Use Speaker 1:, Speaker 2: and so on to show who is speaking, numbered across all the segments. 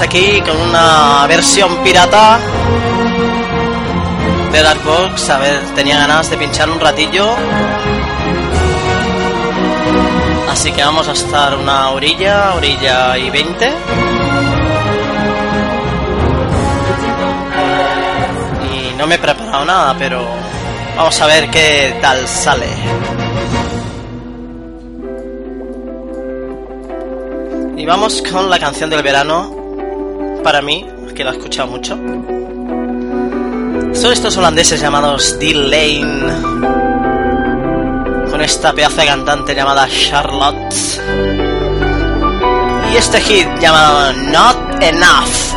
Speaker 1: aquí con una versión pirata de Dark Box. A ver, tenía ganas de pinchar un ratillo. Así que vamos a estar una orilla, orilla y 20. Y no me he preparado nada, pero vamos a ver qué tal sale. Y vamos con la canción del verano. Para mí, que la he escuchado mucho. Son estos holandeses llamados D-Lane. Con esta pedazo de cantante llamada Charlotte. Y este hit llamado Not Enough.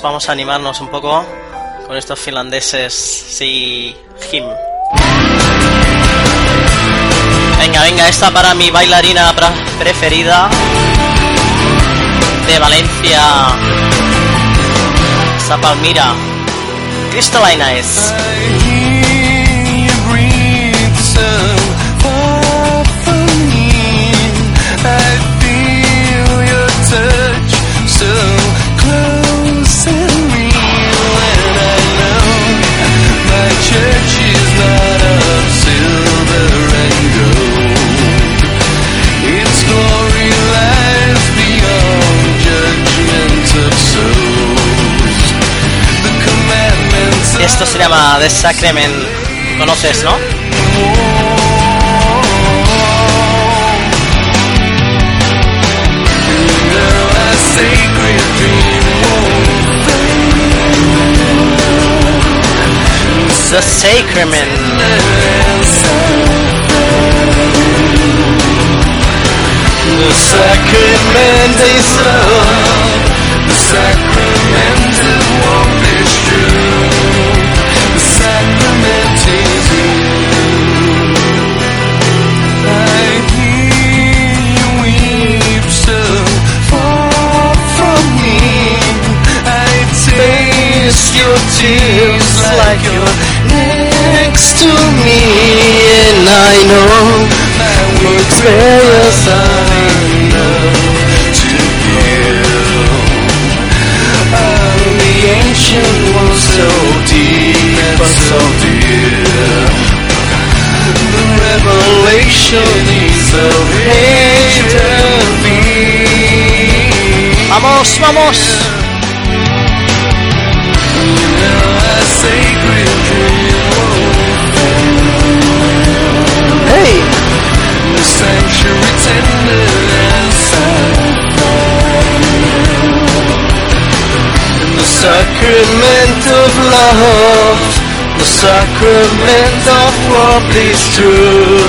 Speaker 1: Vamos, a animarnos un poco con estos finlandeses. Sí, him. Venga, venga, esta para mi bailarina preferida de Valencia. Esa Palmira. Cristalina es.
Speaker 2: Church
Speaker 1: Esto se llama The Sacrament. ¿Conoces, no? The Sacrament.
Speaker 2: The sacrament is love. The sacrament taste your tears like you're next to me, and I know that we're prayers are enough to give. Oh, the ancient was so deep and so dear. The revelation is of hate and fear.
Speaker 1: ¡Vamos, vamos!
Speaker 2: Sacrament of love, the sacrament of what is true,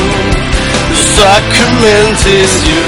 Speaker 2: the sacrament is you.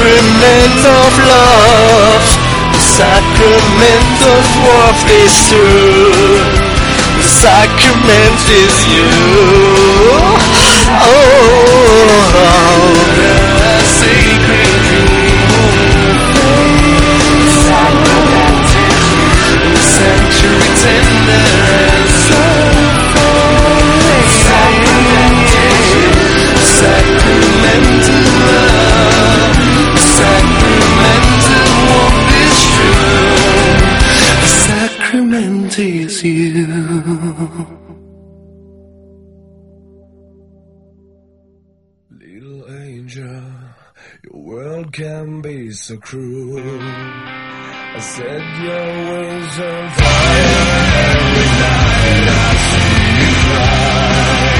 Speaker 2: Sacrament of love, the sacrament of what is true, the sacrament is you. Oh,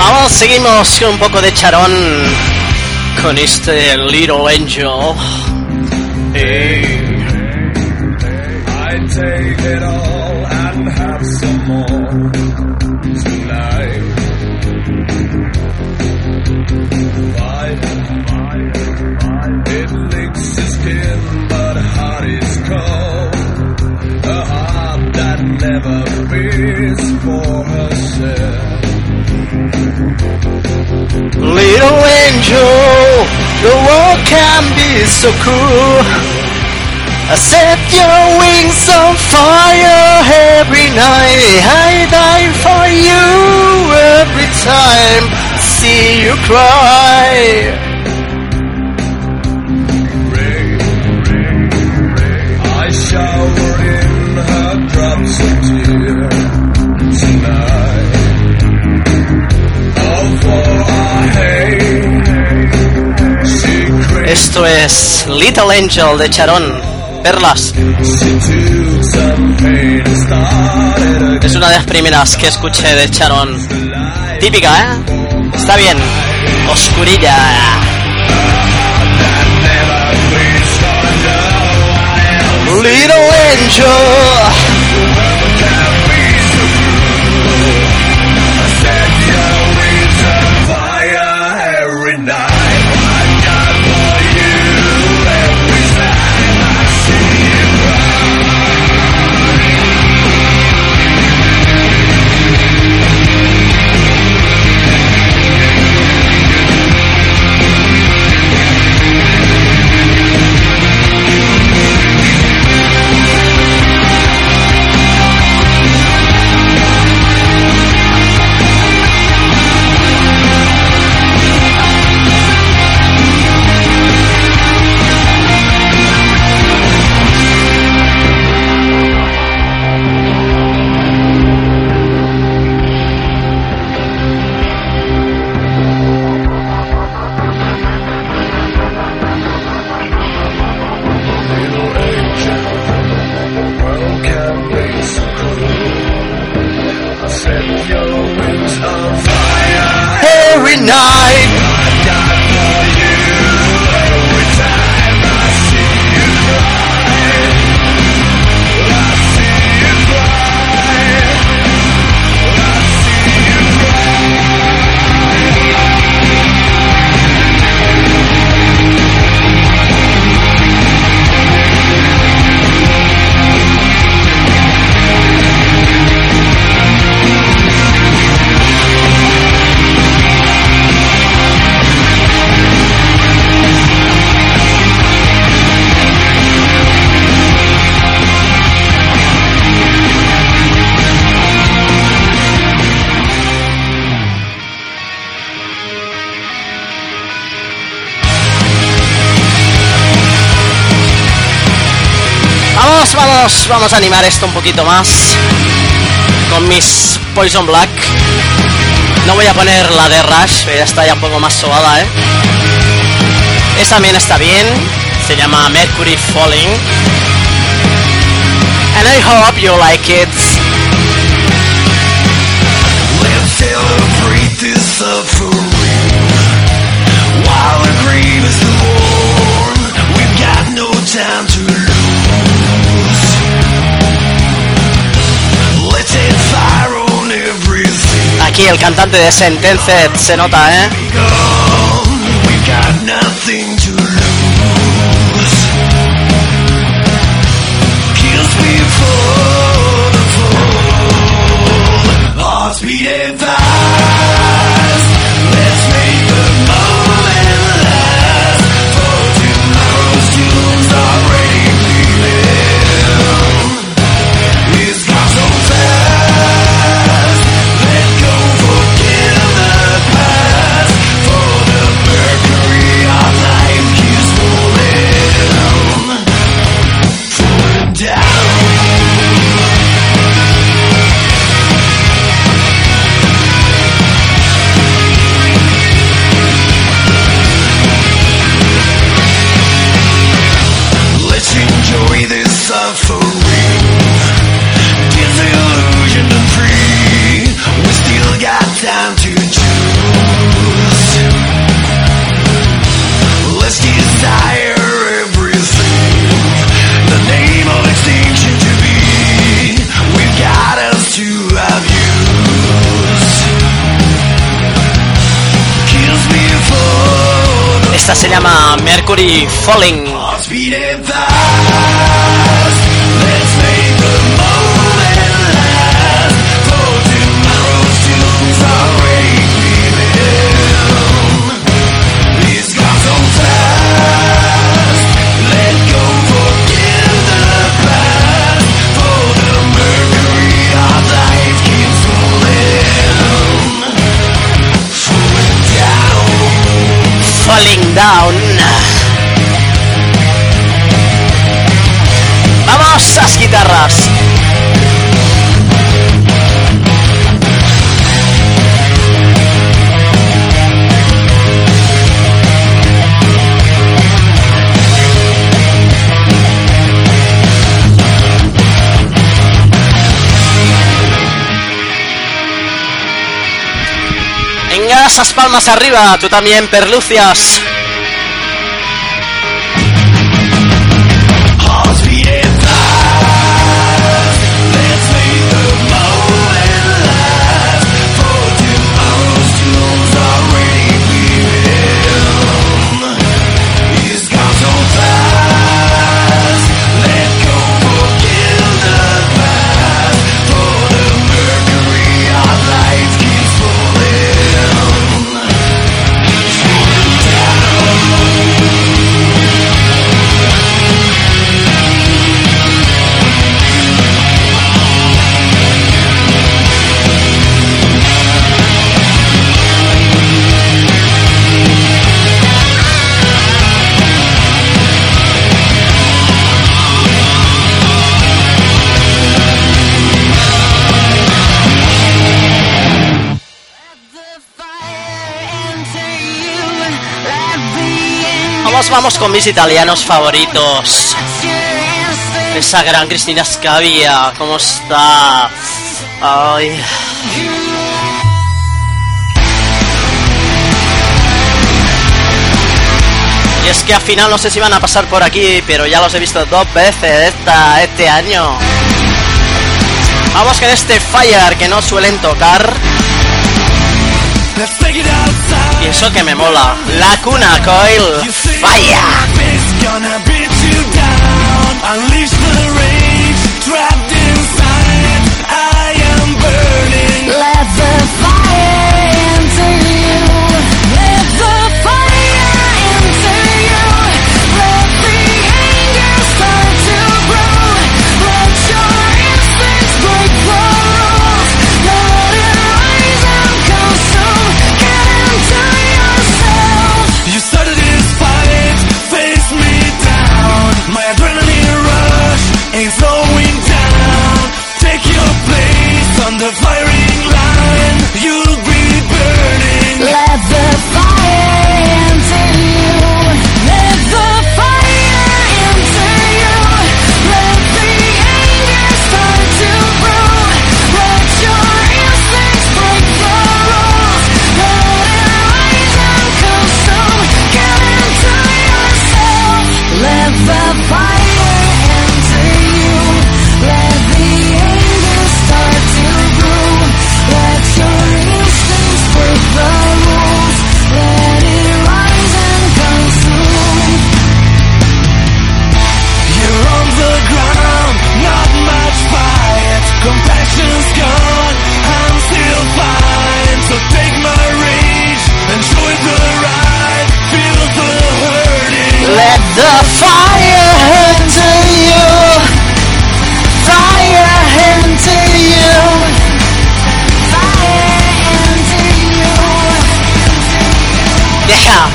Speaker 1: Vamos, seguimos un poco de charón con este Little Angel. Can be so cruel. I set your wings on fire every night. I die for you every time. See you cry.
Speaker 3: Esto es Little Angel de Charón. Perlas. Es una de las primeras que escuché de Charón. Típica, ¿eh? Está bien. Oscurilla. Little Angel. Vamos, vamos, a animar esto un poquito más con mis Poison Black. No voy a poner la de Rush, ya está ya un poco más sobada, ¿eh? Esa también está bien, se llama Mercury Falling. And I hope you like it. Aquí el cantante de Sentenced se nota, ¿eh? Llama Mercury Falling.
Speaker 1: Hearts
Speaker 3: guitarras.
Speaker 4: Venga, esas palmas arriba, tú también, Perlucias. vamos con mis italianos favoritos. Esa gran Cristina Scavia, ¿cómo está? Ay. Y es que al final no sé si van a pasar por aquí, pero ya los he visto dos veces esta, este año. Vamos con este Fire que no suelen tocar.
Speaker 2: Let's take it out.
Speaker 4: i eso que me mola. La cuna coil, falla.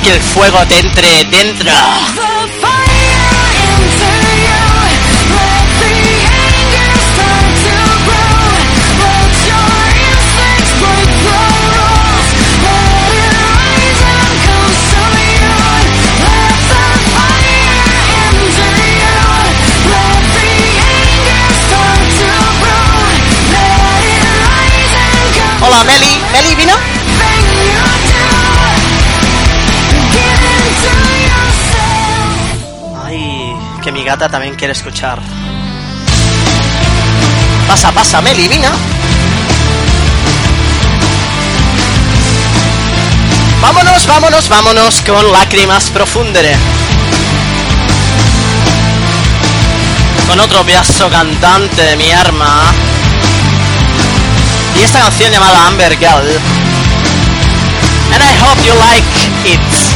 Speaker 4: que el fuego te entre dentro. Hola, Meli. ¿Meli vino? gata también quiere escuchar. Pasa, pasa, Meli, vina. Vámonos, vámonos, vámonos con lágrimas profundere. Con otro piazo cantante de mi arma. Y esta canción llamada Amber Girl. And I hope you like it.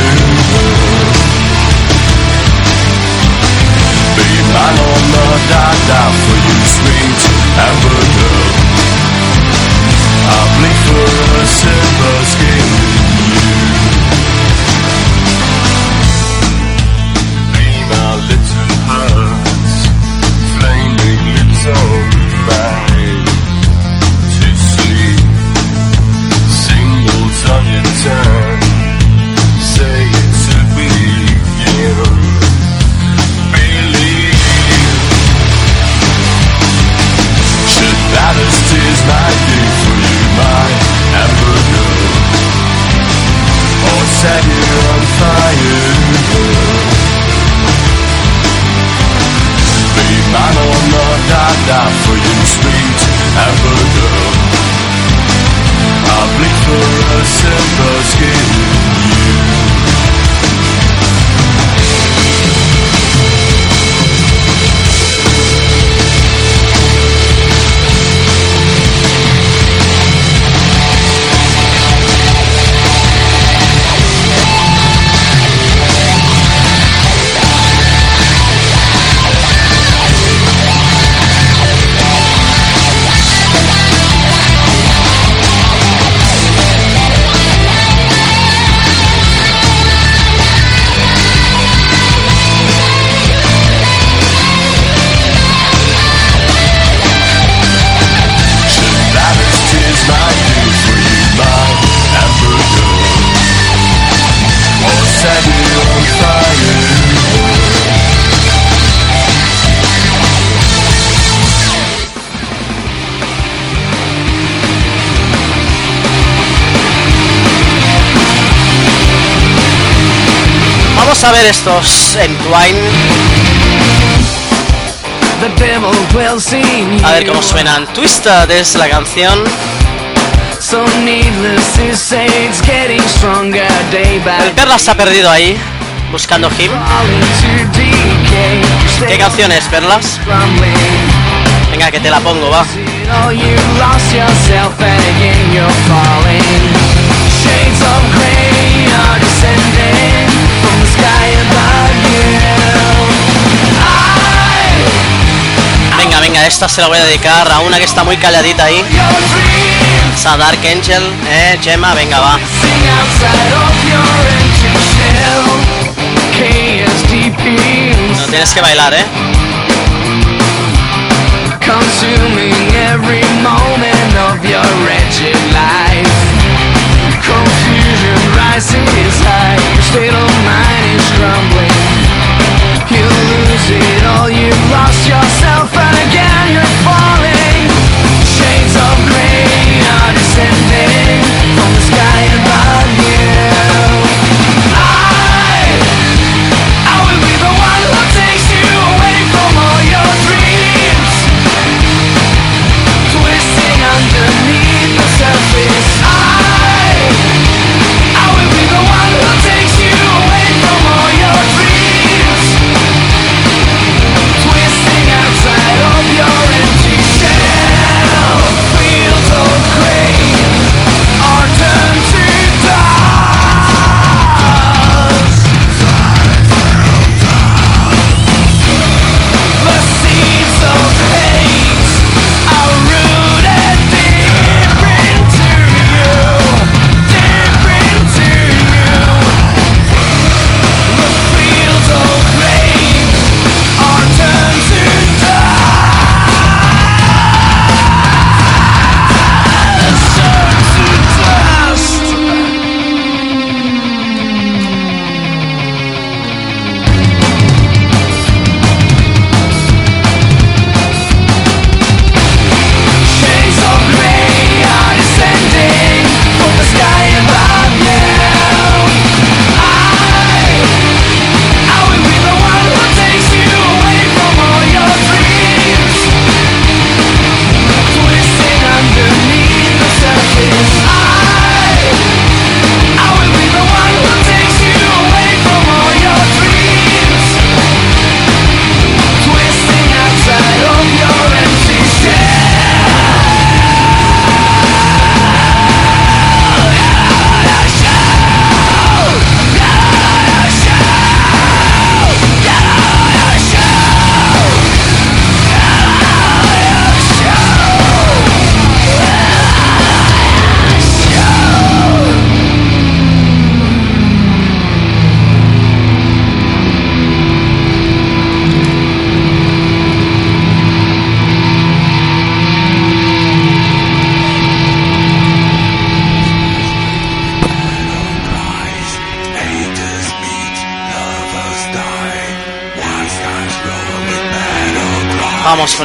Speaker 5: be man or mud I die for you sweet Amber Girl I bleed for a silver skin Be mine or not, for you, sweet girl. I'll bleed for a silver skin,
Speaker 1: Vamos a ver estos en Twine,
Speaker 4: The devil dwells in
Speaker 1: a ver cómo suenan. Twisted es la canción.
Speaker 4: So needless to say, it's getting stronger day by
Speaker 1: El Perla se ha perdido ahí, buscando him. ¿Qué canción es, Perlas? Venga, que te la pongo, va.
Speaker 4: Oh. Shades of grey are descending
Speaker 1: esta se la voy a dedicar a una que está muy calladita ahí.
Speaker 4: your dreams,
Speaker 1: A Dark Angel, eh, Gemma, venga, va. No tienes que bailar, eh.
Speaker 4: consuming every moment of your wretched life. Confusion rises high, your state of mind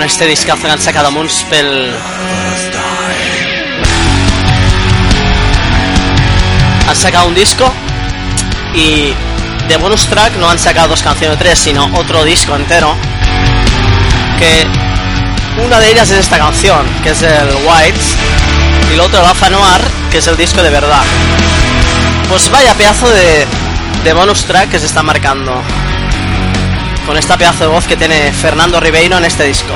Speaker 4: este discazo que han sacado amb uns pel... Han sacado un disco y de bonus track no han sacado dos canciones o tres, sino otro disco entero. Que una de ellas es esta canción, que es el White, y el otro Rafa Noir, que es el disco de verdad. Pues vaya pedazo de, de bonus track que se está marcando con esta pedazo de voz que tiene Fernando Ribeiro en este disco.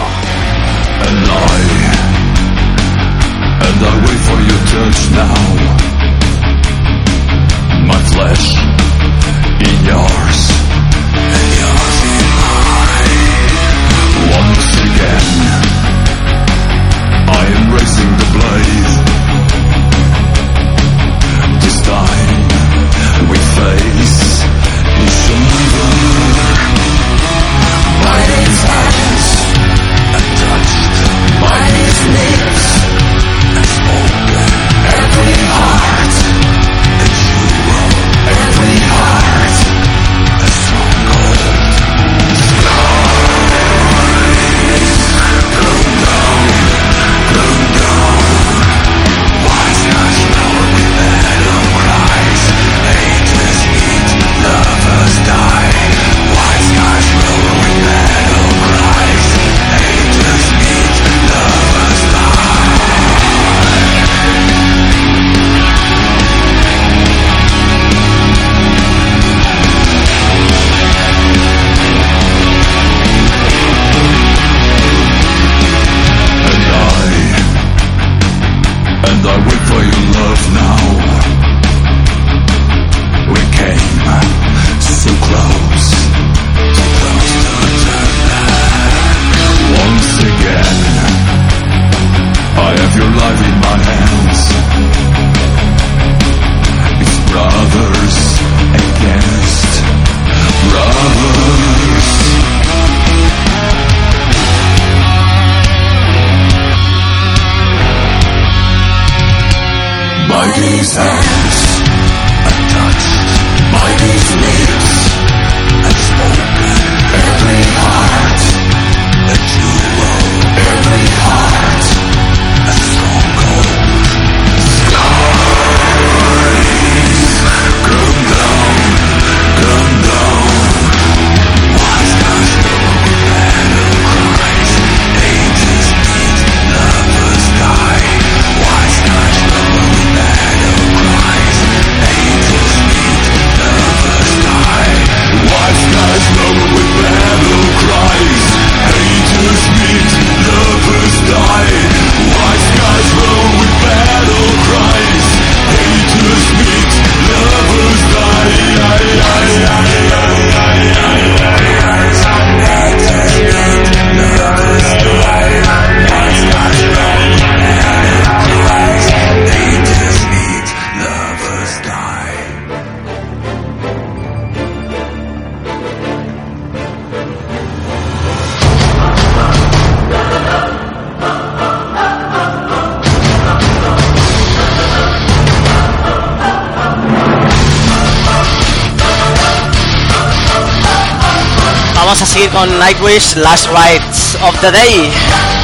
Speaker 4: on Nightwish Last Rites of the Day.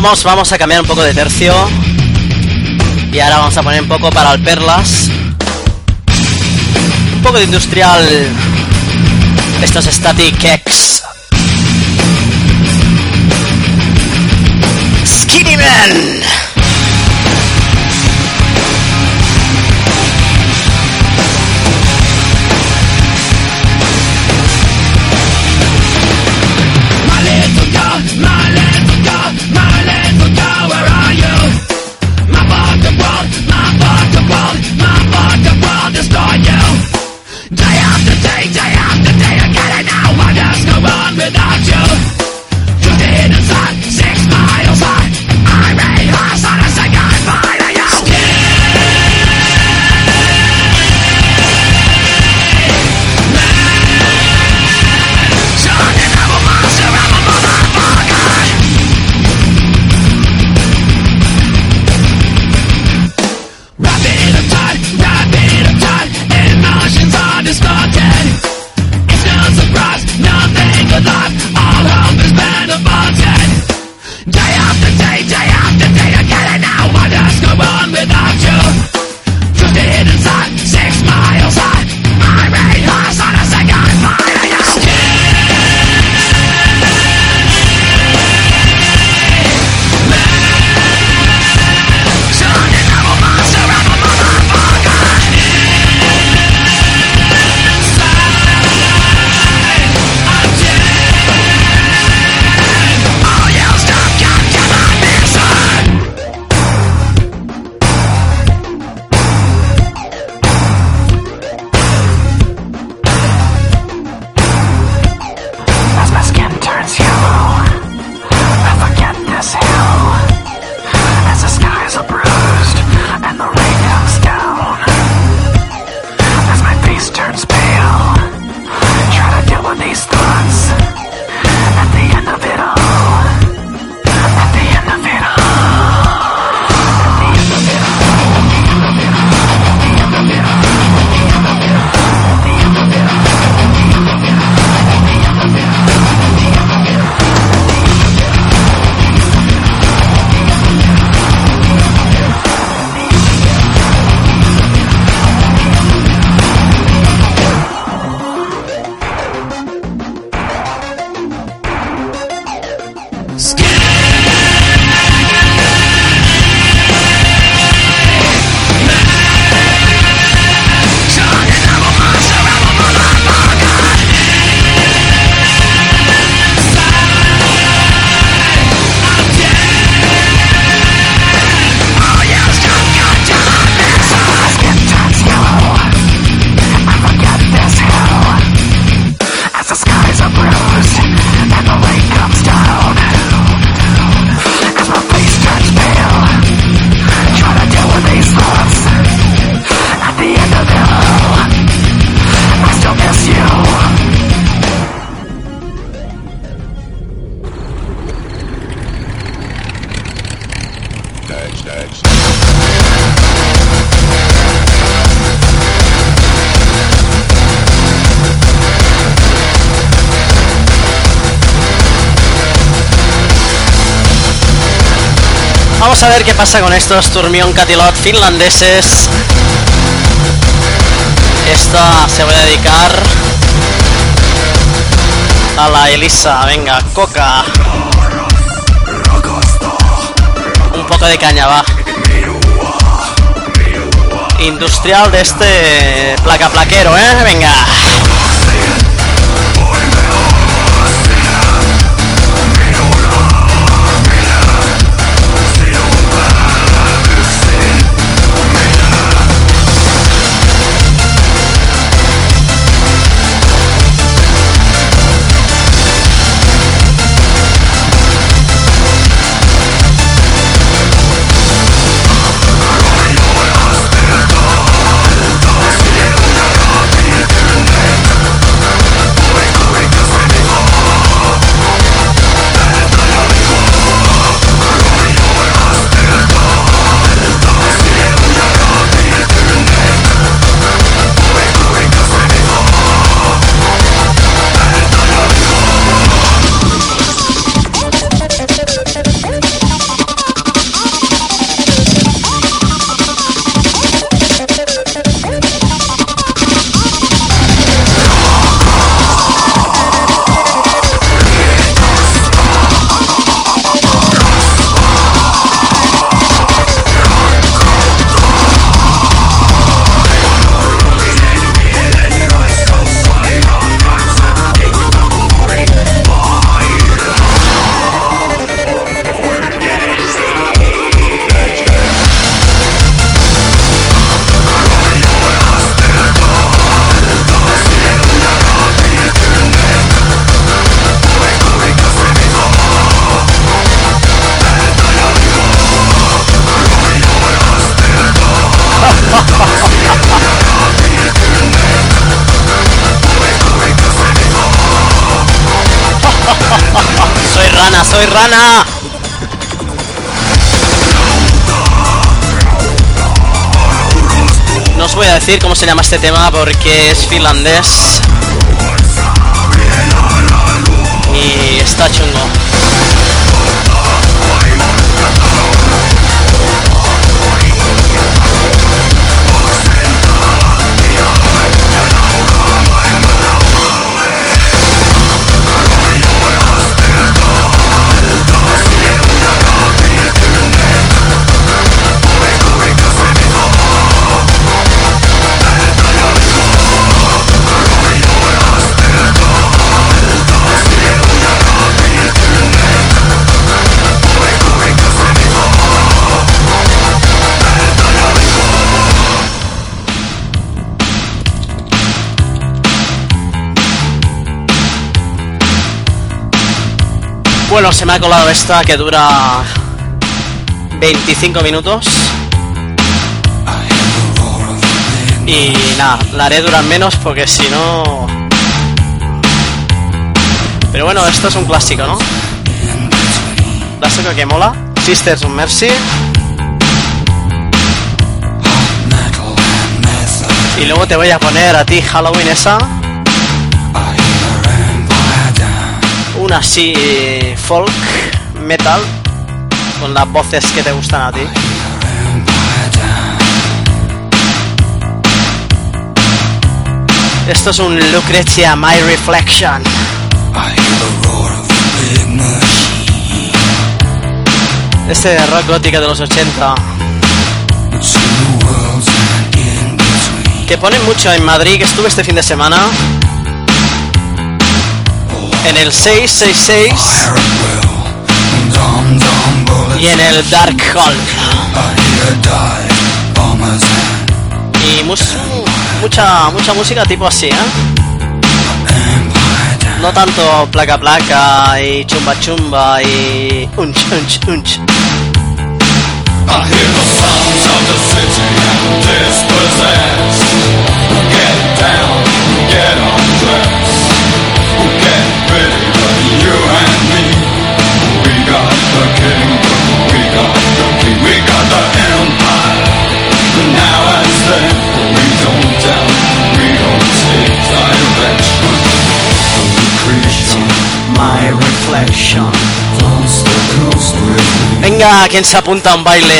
Speaker 2: Vamos, vamos a cambiar un poco de tercio. Y ahora vamos a poner un poco para el Perlas. Un poco de industrial. Estos Static X. Skinny Man. Vamos a ver qué pasa con estos Turmión Catilot finlandeses. Esta se va a dedicar a la Elisa. Venga, coca. Un poco de caña va. Industrial de este placa plaquero, ¿eh? Venga.
Speaker 6: Soy rana. No os voy a decir cómo se llama este tema porque es finlandés. Y está chungo. Bueno, se me ha colado esta que dura 25 minutos. Y nada, la haré durar menos porque si no... Pero bueno, esto es un clásico, ¿no? Clásico que mola. Sisters of Mercy. Y luego te voy a poner a ti Halloween esa. Una así folk, metal, con las voces que te gustan a ti. Esto es un Lucretia My Reflection. Este rock gótica de los 80. Que ponen mucho en Madrid, que estuve este fin de semana. En el 666 y en el Dark Hall. Y mus- mucha, mucha música tipo así, ¿eh? No tanto placa placa y chumba chumba y unch unch unch. Venga, quien se apunta a un baile.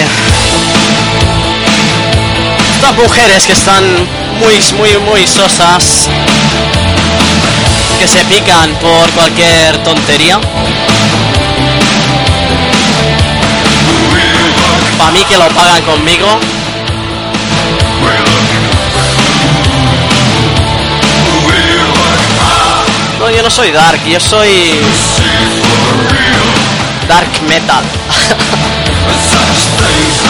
Speaker 6: Estas mujeres que están muy, muy, muy sosas. Que se pican por cualquier tontería. Para mí que lo pagan conmigo. No, yo no soy dark, yo soy dark metal.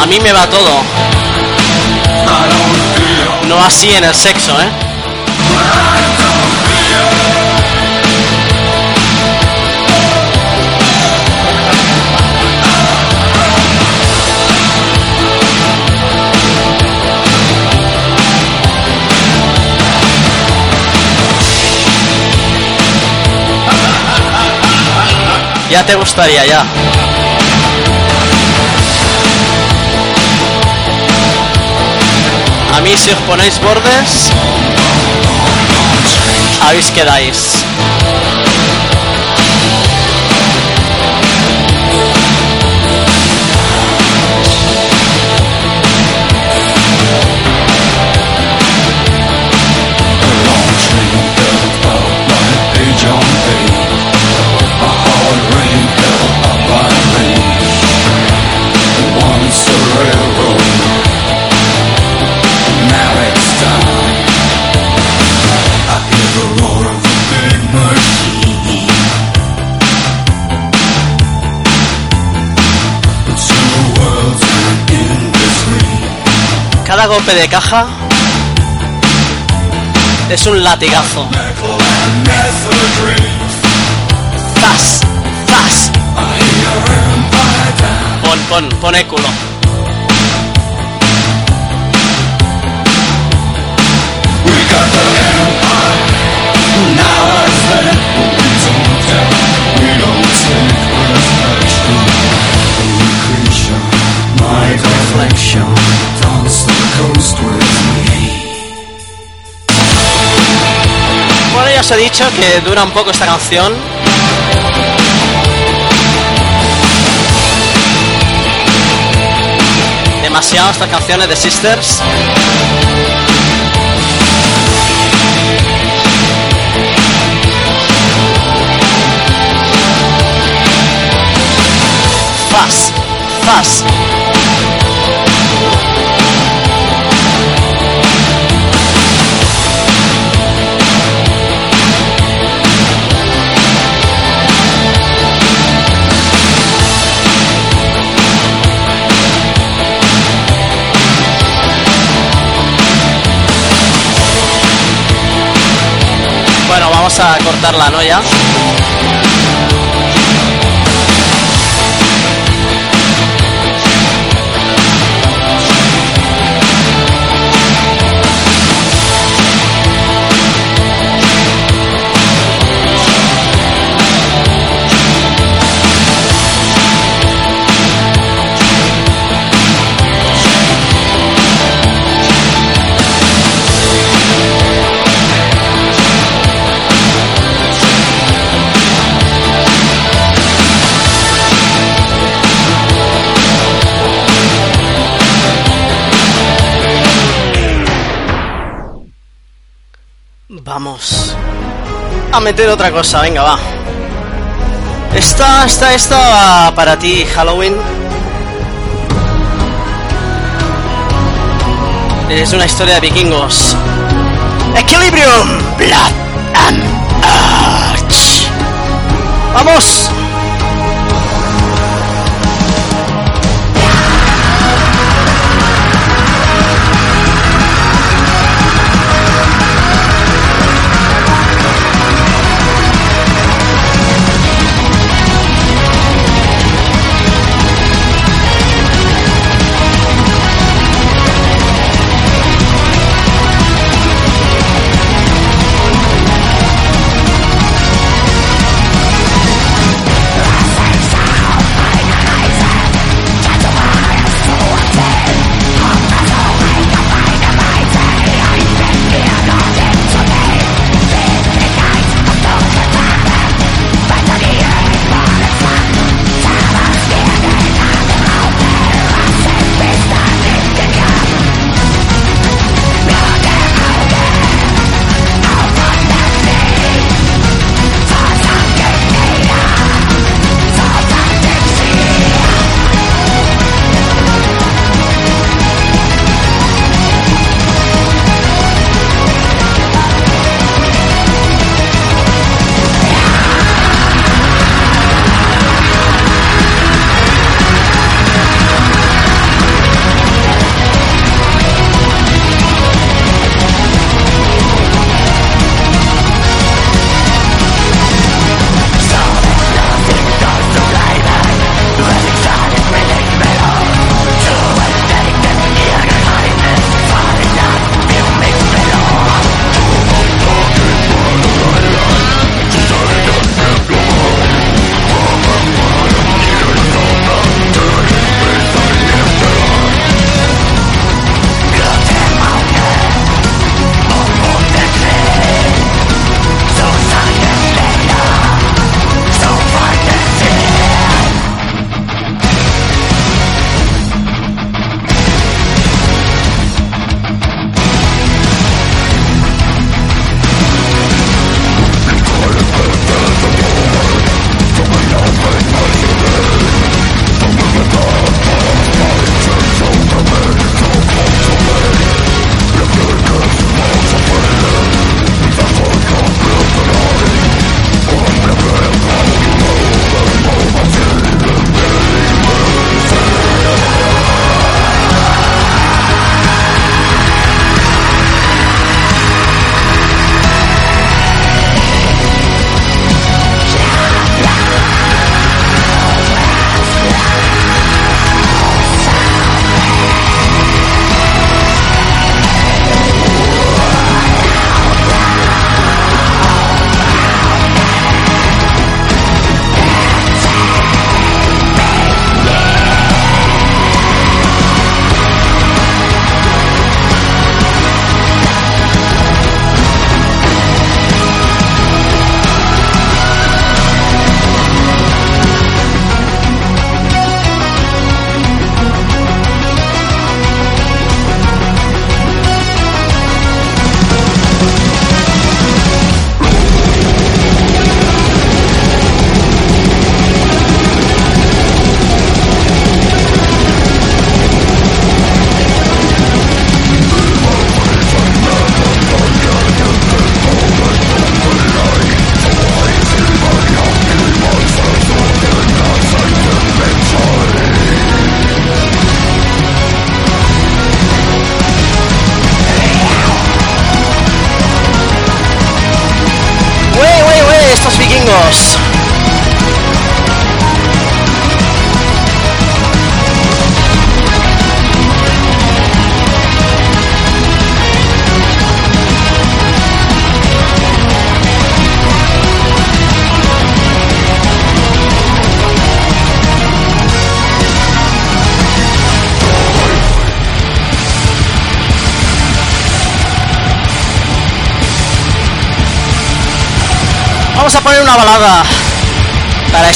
Speaker 6: A mí me va todo. No así en el sexo, ¿eh? Ya te gustaría, ya. A mí si os ponéis bordes, habéis quedáis. cada golpe de caja es un latigazo. ¡Zas! ¡Zas! Pon, pon, pon culo.
Speaker 1: Bueno, ya os he dicho que dura un poco esta canción. Demasiado estas canciones de Sisters. Fast, fast. Vamos a cortarla, ¿no? Ya. A meter otra cosa, venga, va. Esta, esta, esta para ti, Halloween. Es una historia de vikingos. Equilibrium, Blood and Arch. Vamos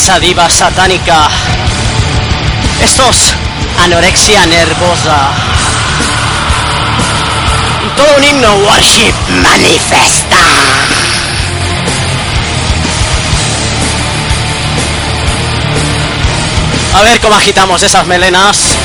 Speaker 1: esa diva satánica. Estos anorexia nervosa. Y todo un himno worship manifesta. A ver cómo agitamos esas melenas.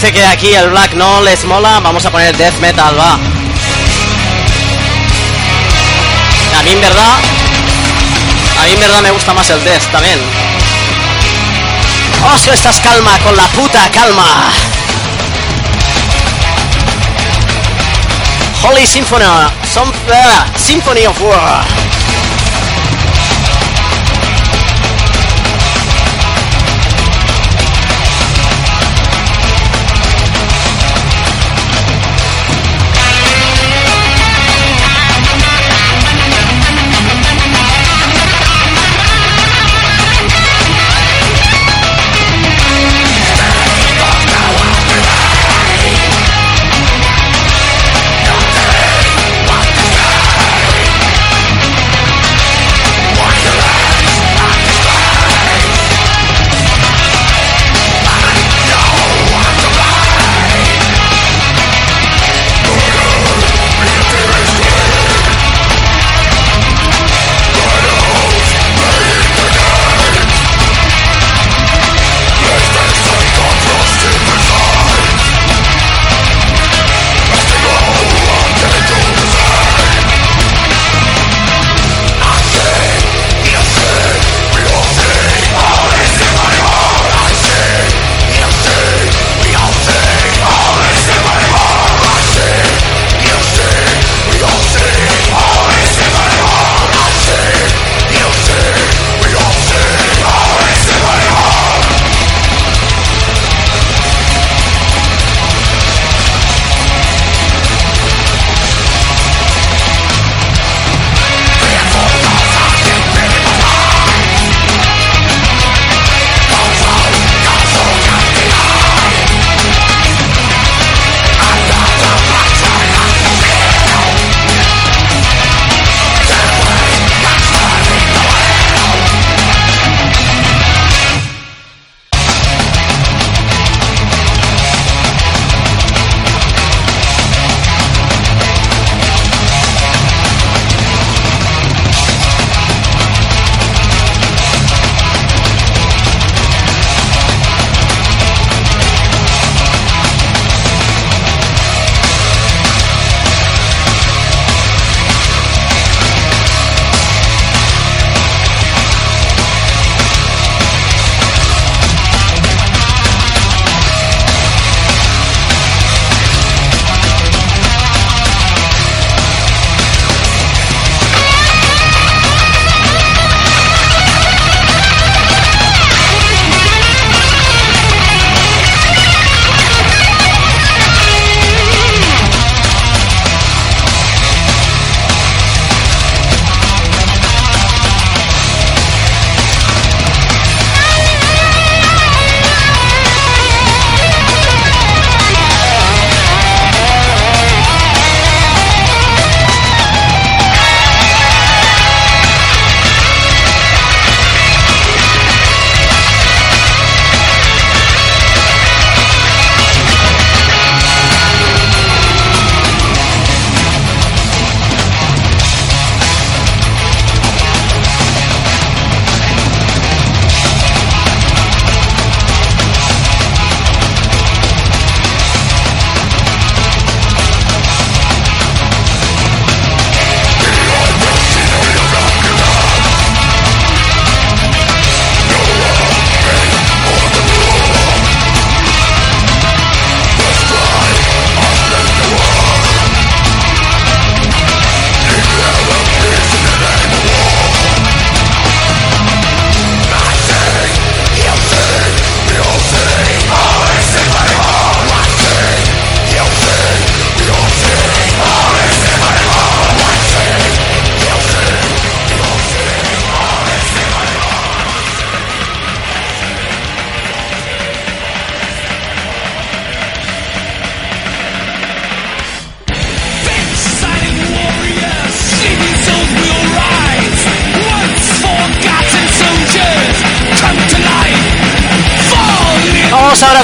Speaker 1: Parece que aquí el black no les mola. Vamos a poner death metal, va. A mí en verdad, a mí en verdad me gusta más el death también. Oslo, estás calma con la puta calma. Holy Symphony, some, uh, Symphony of War.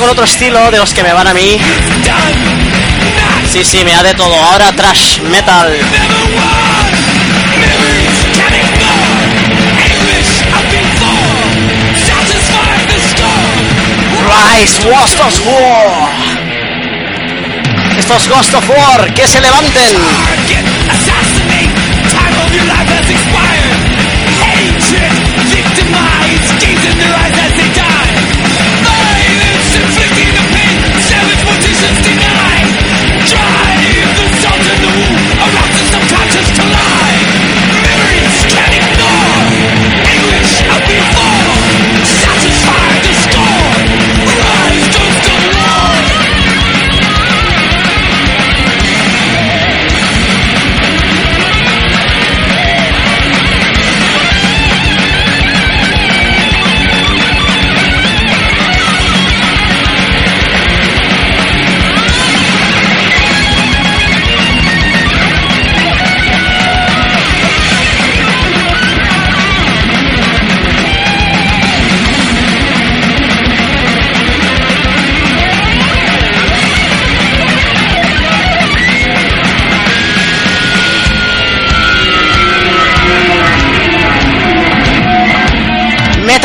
Speaker 2: Otro estilo de los que me van a mí. Sí, sí, me da de todo. Ahora trash metal. Rise, Ghost of War. Estos Ghost of War, que se levanten.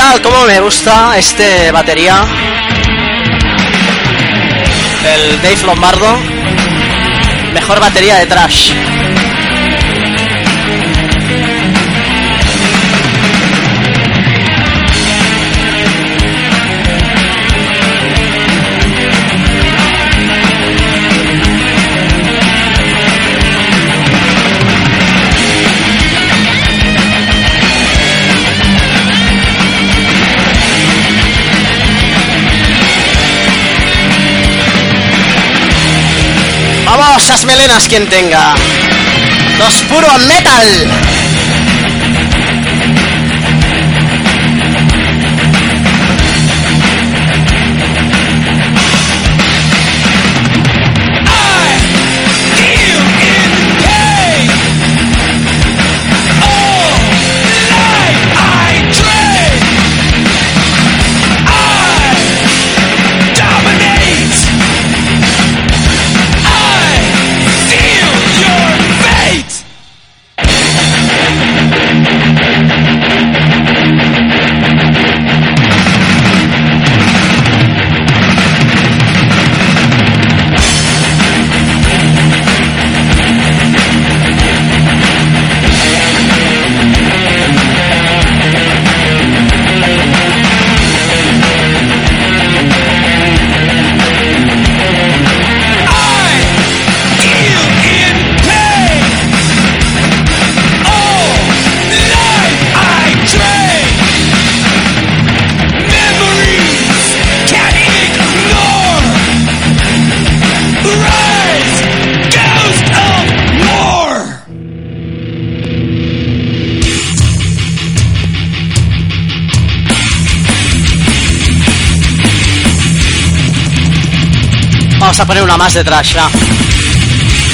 Speaker 2: Metal, como me gusta este batería. El Dave Lombardo. Mejor batería de trash. Esas melenas quien tenga. Los puro metal. Vamos a poner una más de trash, va.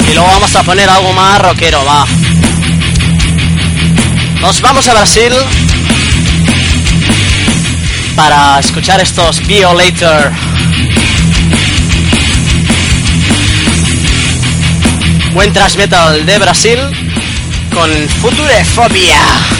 Speaker 2: Y luego vamos a poner algo más rockero, va. Nos vamos a Brasil para escuchar estos Violator. Buen trash metal de Brasil con Futurefobia.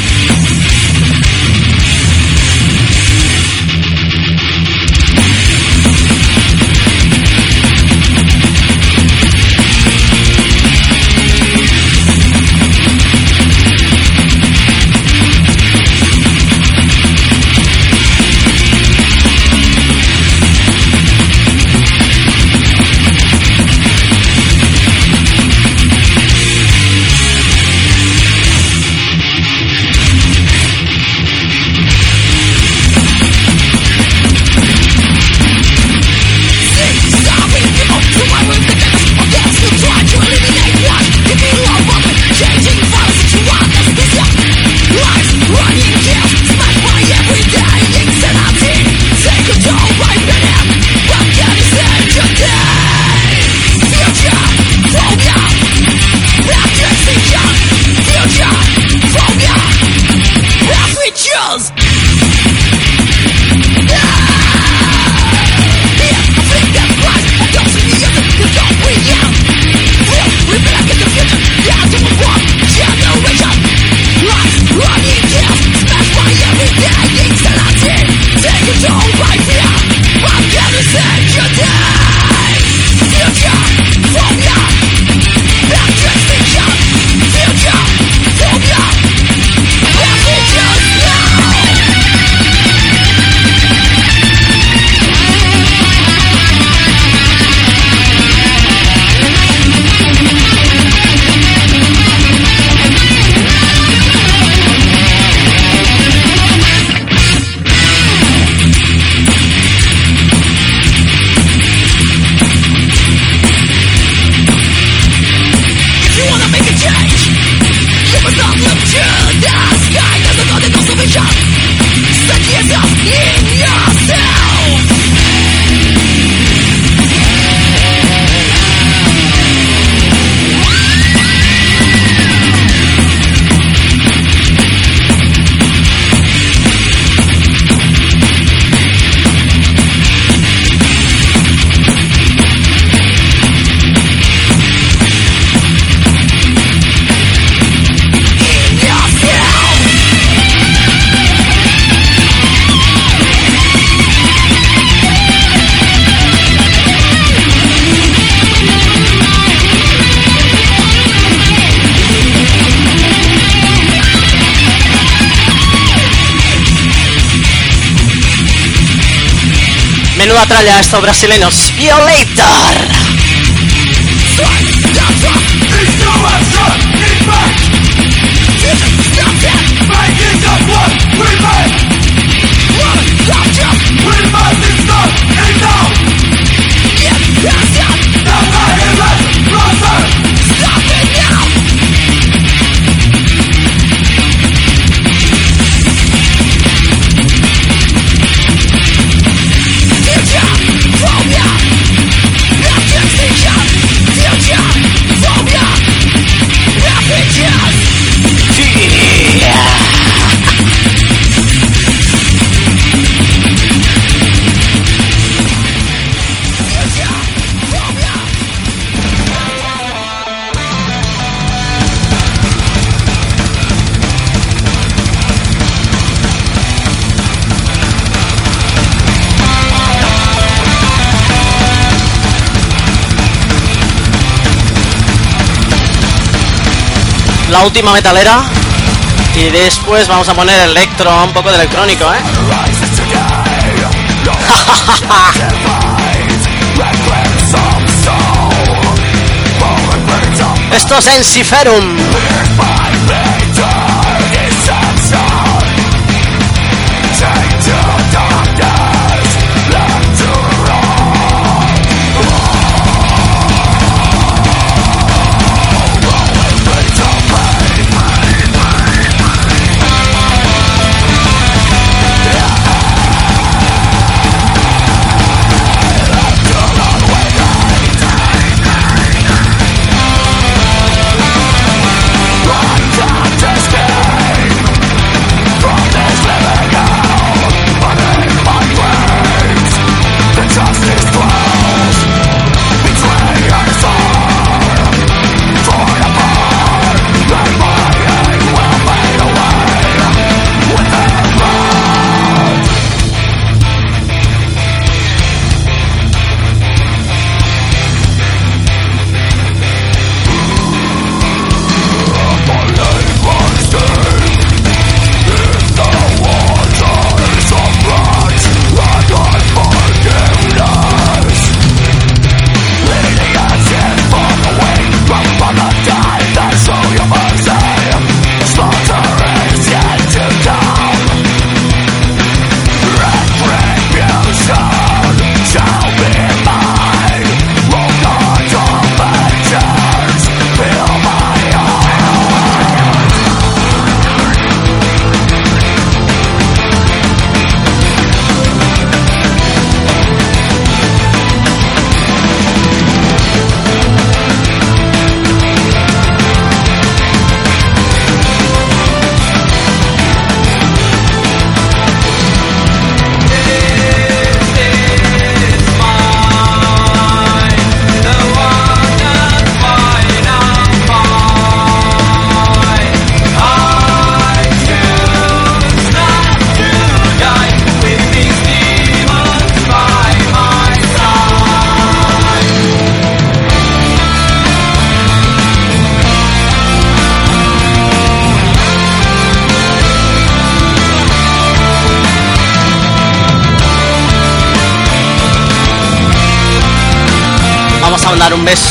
Speaker 3: Menuda tralla estos brasileños. Violator. La última metalera. Y después vamos a poner electro, un poco de electrónico, ¿eh? Esto es Ensiferum.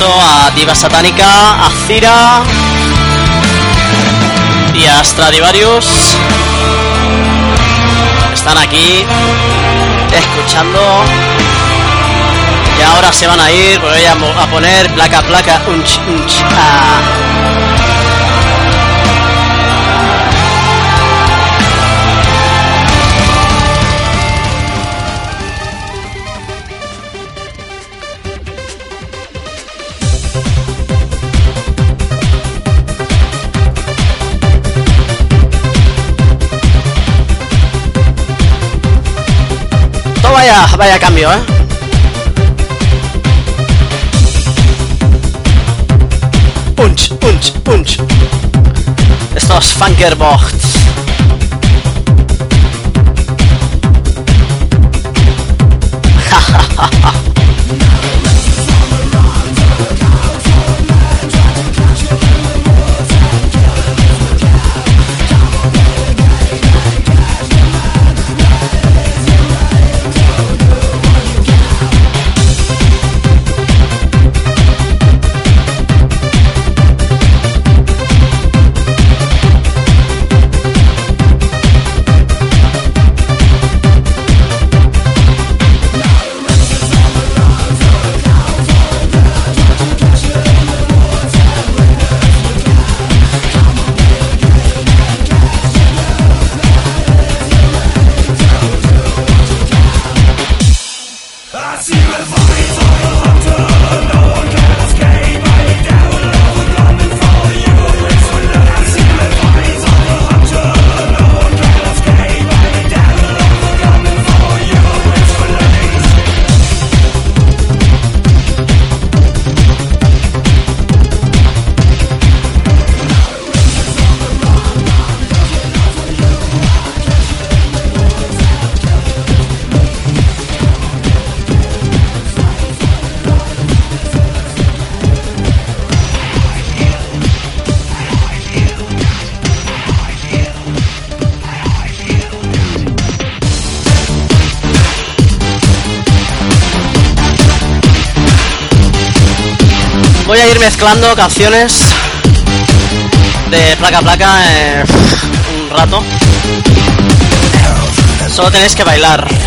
Speaker 3: A Diva Satánica, a Cira y a Stradivarius. Están aquí escuchando. Y ahora se van a ir, voy a poner placa placa unch unch. ah. Vaya, vaya cambio, ¿eh? Punch, punch, punch. Estos Funkerbochts.
Speaker 1: Voy mezclando canciones de placa a placa eh, un rato. Solo tenéis que bailar.